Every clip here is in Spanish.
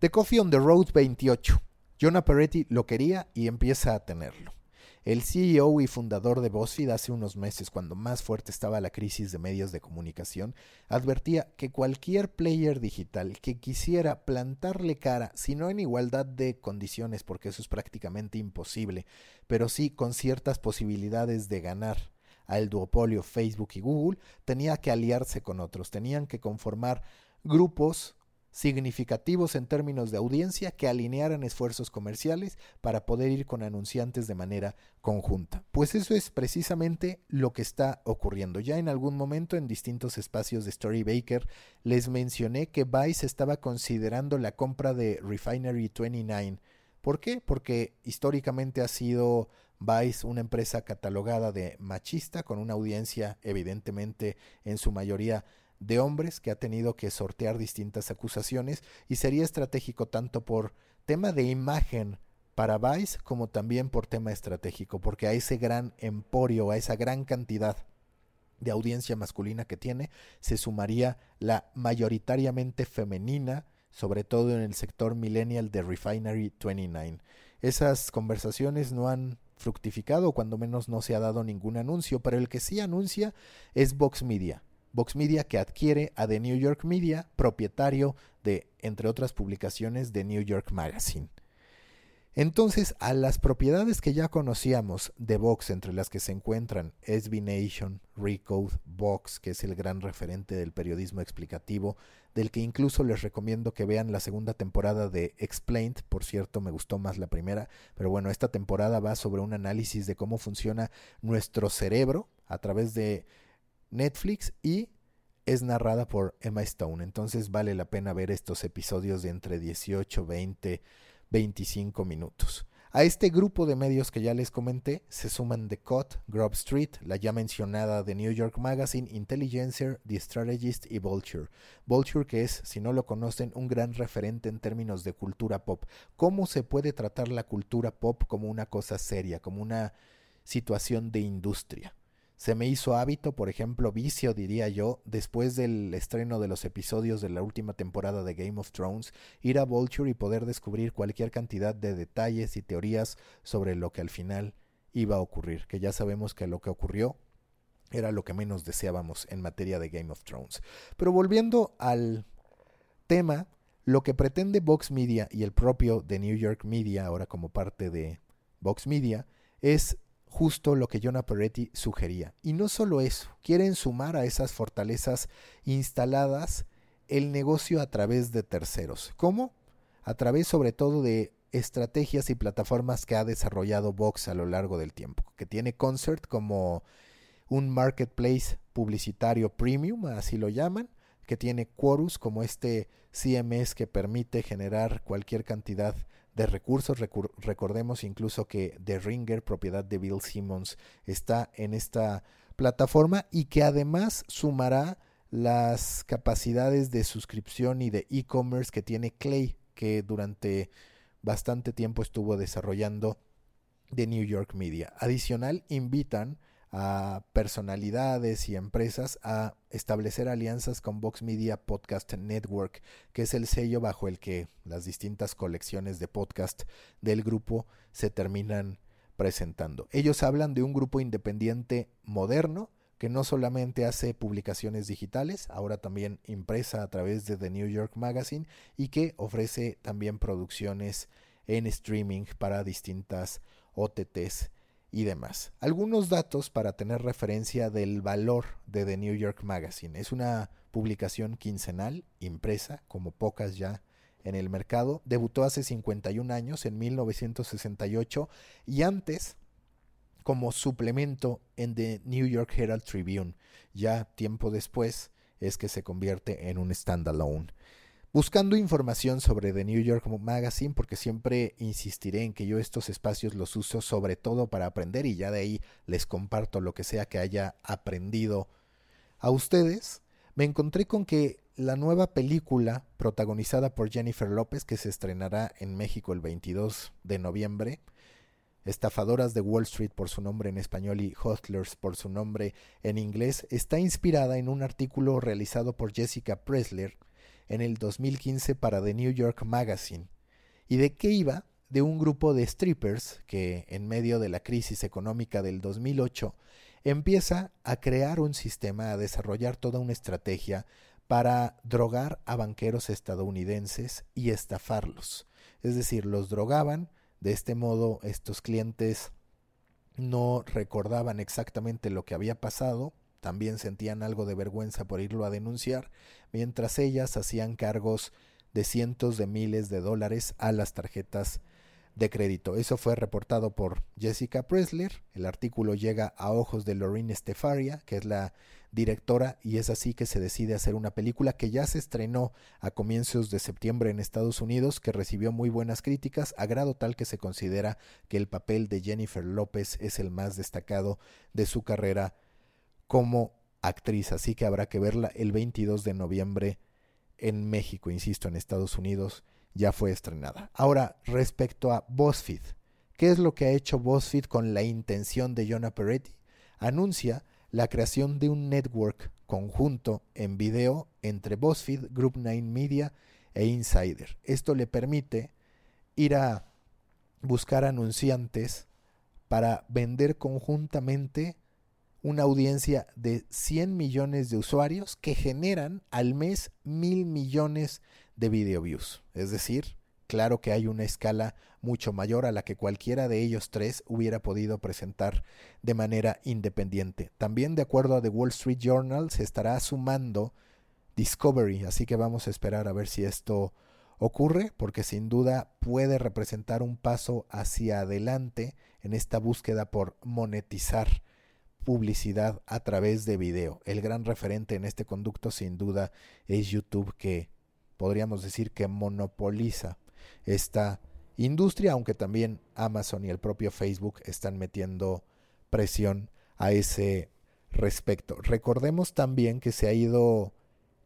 The Coffee on the Road 28. Jonah Peretti lo quería y empieza a tenerlo. El CEO y fundador de BuzzFeed hace unos meses, cuando más fuerte estaba la crisis de medios de comunicación, advertía que cualquier player digital que quisiera plantarle cara, si no en igualdad de condiciones, porque eso es prácticamente imposible, pero sí con ciertas posibilidades de ganar al duopolio Facebook y Google, tenía que aliarse con otros, tenían que conformar grupos significativos en términos de audiencia que alinearan esfuerzos comerciales para poder ir con anunciantes de manera conjunta. Pues eso es precisamente lo que está ocurriendo. Ya en algún momento en distintos espacios de Story Baker les mencioné que Vice estaba considerando la compra de Refinery 29. ¿Por qué? Porque históricamente ha sido Vice una empresa catalogada de machista con una audiencia evidentemente en su mayoría de hombres que ha tenido que sortear distintas acusaciones y sería estratégico tanto por tema de imagen para Vice como también por tema estratégico, porque a ese gran emporio, a esa gran cantidad de audiencia masculina que tiene, se sumaría la mayoritariamente femenina, sobre todo en el sector millennial de Refinery 29. Esas conversaciones no han fructificado, cuando menos no se ha dado ningún anuncio, pero el que sí anuncia es Vox Media Vox Media que adquiere a The New York Media, propietario de, entre otras publicaciones, The New York Magazine. Entonces, a las propiedades que ya conocíamos de Vox, entre las que se encuentran SB Nation, Recode, Vox, que es el gran referente del periodismo explicativo, del que incluso les recomiendo que vean la segunda temporada de Explained, por cierto, me gustó más la primera, pero bueno, esta temporada va sobre un análisis de cómo funciona nuestro cerebro a través de Netflix y es narrada por Emma Stone. Entonces vale la pena ver estos episodios de entre 18, 20, 25 minutos. A este grupo de medios que ya les comenté se suman The Cut, Grub Street, la ya mencionada The New York Magazine, Intelligencer, The Strategist y Vulture. Vulture que es, si no lo conocen, un gran referente en términos de cultura pop. ¿Cómo se puede tratar la cultura pop como una cosa seria, como una situación de industria? Se me hizo hábito, por ejemplo, vicio, diría yo, después del estreno de los episodios de la última temporada de Game of Thrones, ir a Vulture y poder descubrir cualquier cantidad de detalles y teorías sobre lo que al final iba a ocurrir, que ya sabemos que lo que ocurrió era lo que menos deseábamos en materia de Game of Thrones. Pero volviendo al tema, lo que pretende Vox Media y el propio The New York Media, ahora como parte de Vox Media, es justo lo que Jonah Peretti sugería. Y no solo eso, quieren sumar a esas fortalezas instaladas el negocio a través de terceros. ¿Cómo? A través sobre todo de estrategias y plataformas que ha desarrollado Vox a lo largo del tiempo, que tiene Concert como un marketplace publicitario premium, así lo llaman, que tiene Quorus como este CMS que permite generar cualquier cantidad de recursos. recordemos incluso que The Ringer, propiedad de Bill Simmons, está en esta plataforma y que además sumará las capacidades de suscripción y de e-commerce que tiene Clay, que durante bastante tiempo estuvo desarrollando de New York Media. Adicional, invitan a personalidades y empresas a establecer alianzas con Vox Media Podcast Network, que es el sello bajo el que las distintas colecciones de podcast del grupo se terminan presentando. Ellos hablan de un grupo independiente moderno que no solamente hace publicaciones digitales, ahora también impresa a través de The New York Magazine y que ofrece también producciones en streaming para distintas OTTs y demás. Algunos datos para tener referencia del valor de The New York Magazine. Es una publicación quincenal, impresa, como pocas ya en el mercado. Debutó hace 51 años, en 1968, y antes como suplemento en The New York Herald Tribune. Ya tiempo después es que se convierte en un standalone. Buscando información sobre The New York Magazine, porque siempre insistiré en que yo estos espacios los uso sobre todo para aprender y ya de ahí les comparto lo que sea que haya aprendido. A ustedes, me encontré con que la nueva película protagonizada por Jennifer López, que se estrenará en México el 22 de noviembre, Estafadoras de Wall Street por su nombre en español y Hustlers por su nombre en inglés, está inspirada en un artículo realizado por Jessica Presler en el 2015 para The New York Magazine. ¿Y de qué iba? De un grupo de strippers que, en medio de la crisis económica del 2008, empieza a crear un sistema, a desarrollar toda una estrategia para drogar a banqueros estadounidenses y estafarlos. Es decir, los drogaban, de este modo estos clientes no recordaban exactamente lo que había pasado, también sentían algo de vergüenza por irlo a denunciar, mientras ellas hacían cargos de cientos de miles de dólares a las tarjetas de crédito. Eso fue reportado por Jessica Presler. El artículo llega a ojos de Lorraine Stefaria, que es la directora, y es así que se decide hacer una película que ya se estrenó a comienzos de septiembre en Estados Unidos, que recibió muy buenas críticas, a grado tal que se considera que el papel de Jennifer López es el más destacado de su carrera como actriz. Así que habrá que verla el 22 de noviembre en México, insisto, en Estados Unidos ya fue estrenada. Ahora, respecto a BuzzFeed, ¿qué es lo que ha hecho BuzzFeed con la intención de Jonah Peretti? Anuncia la creación de un network conjunto en video entre BuzzFeed, Group 9 Media e Insider. Esto le permite ir a buscar anunciantes para vender conjuntamente una audiencia de 100 millones de usuarios que generan al mes mil millones de video views. Es decir, claro que hay una escala mucho mayor a la que cualquiera de ellos tres hubiera podido presentar de manera independiente. También de acuerdo a The Wall Street Journal se estará sumando Discovery, así que vamos a esperar a ver si esto ocurre, porque sin duda puede representar un paso hacia adelante en esta búsqueda por monetizar publicidad a través de video. El gran referente en este conducto sin duda es YouTube que podríamos decir que monopoliza esta industria, aunque también Amazon y el propio Facebook están metiendo presión a ese respecto. Recordemos también que se ha ido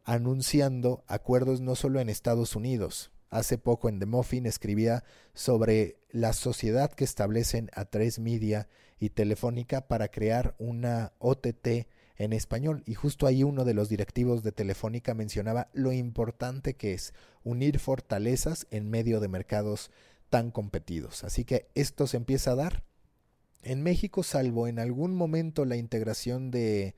anunciando acuerdos no solo en Estados Unidos, hace poco en The Muffin escribía sobre la sociedad que establecen a tres Media y Telefónica para crear una OTT en español. Y justo ahí uno de los directivos de Telefónica mencionaba lo importante que es unir fortalezas en medio de mercados tan competidos. Así que esto se empieza a dar. En México, salvo en algún momento la integración de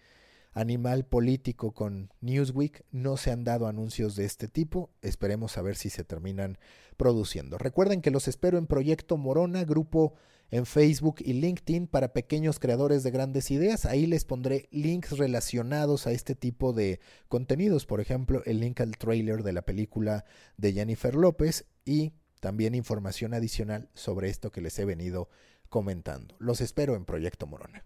animal político con Newsweek, no se han dado anuncios de este tipo. Esperemos a ver si se terminan produciendo. Recuerden que los espero en Proyecto Morona, grupo en Facebook y LinkedIn para pequeños creadores de grandes ideas. Ahí les pondré links relacionados a este tipo de contenidos. Por ejemplo, el link al trailer de la película de Jennifer López y también información adicional sobre esto que les he venido comentando. Los espero en Proyecto Morona.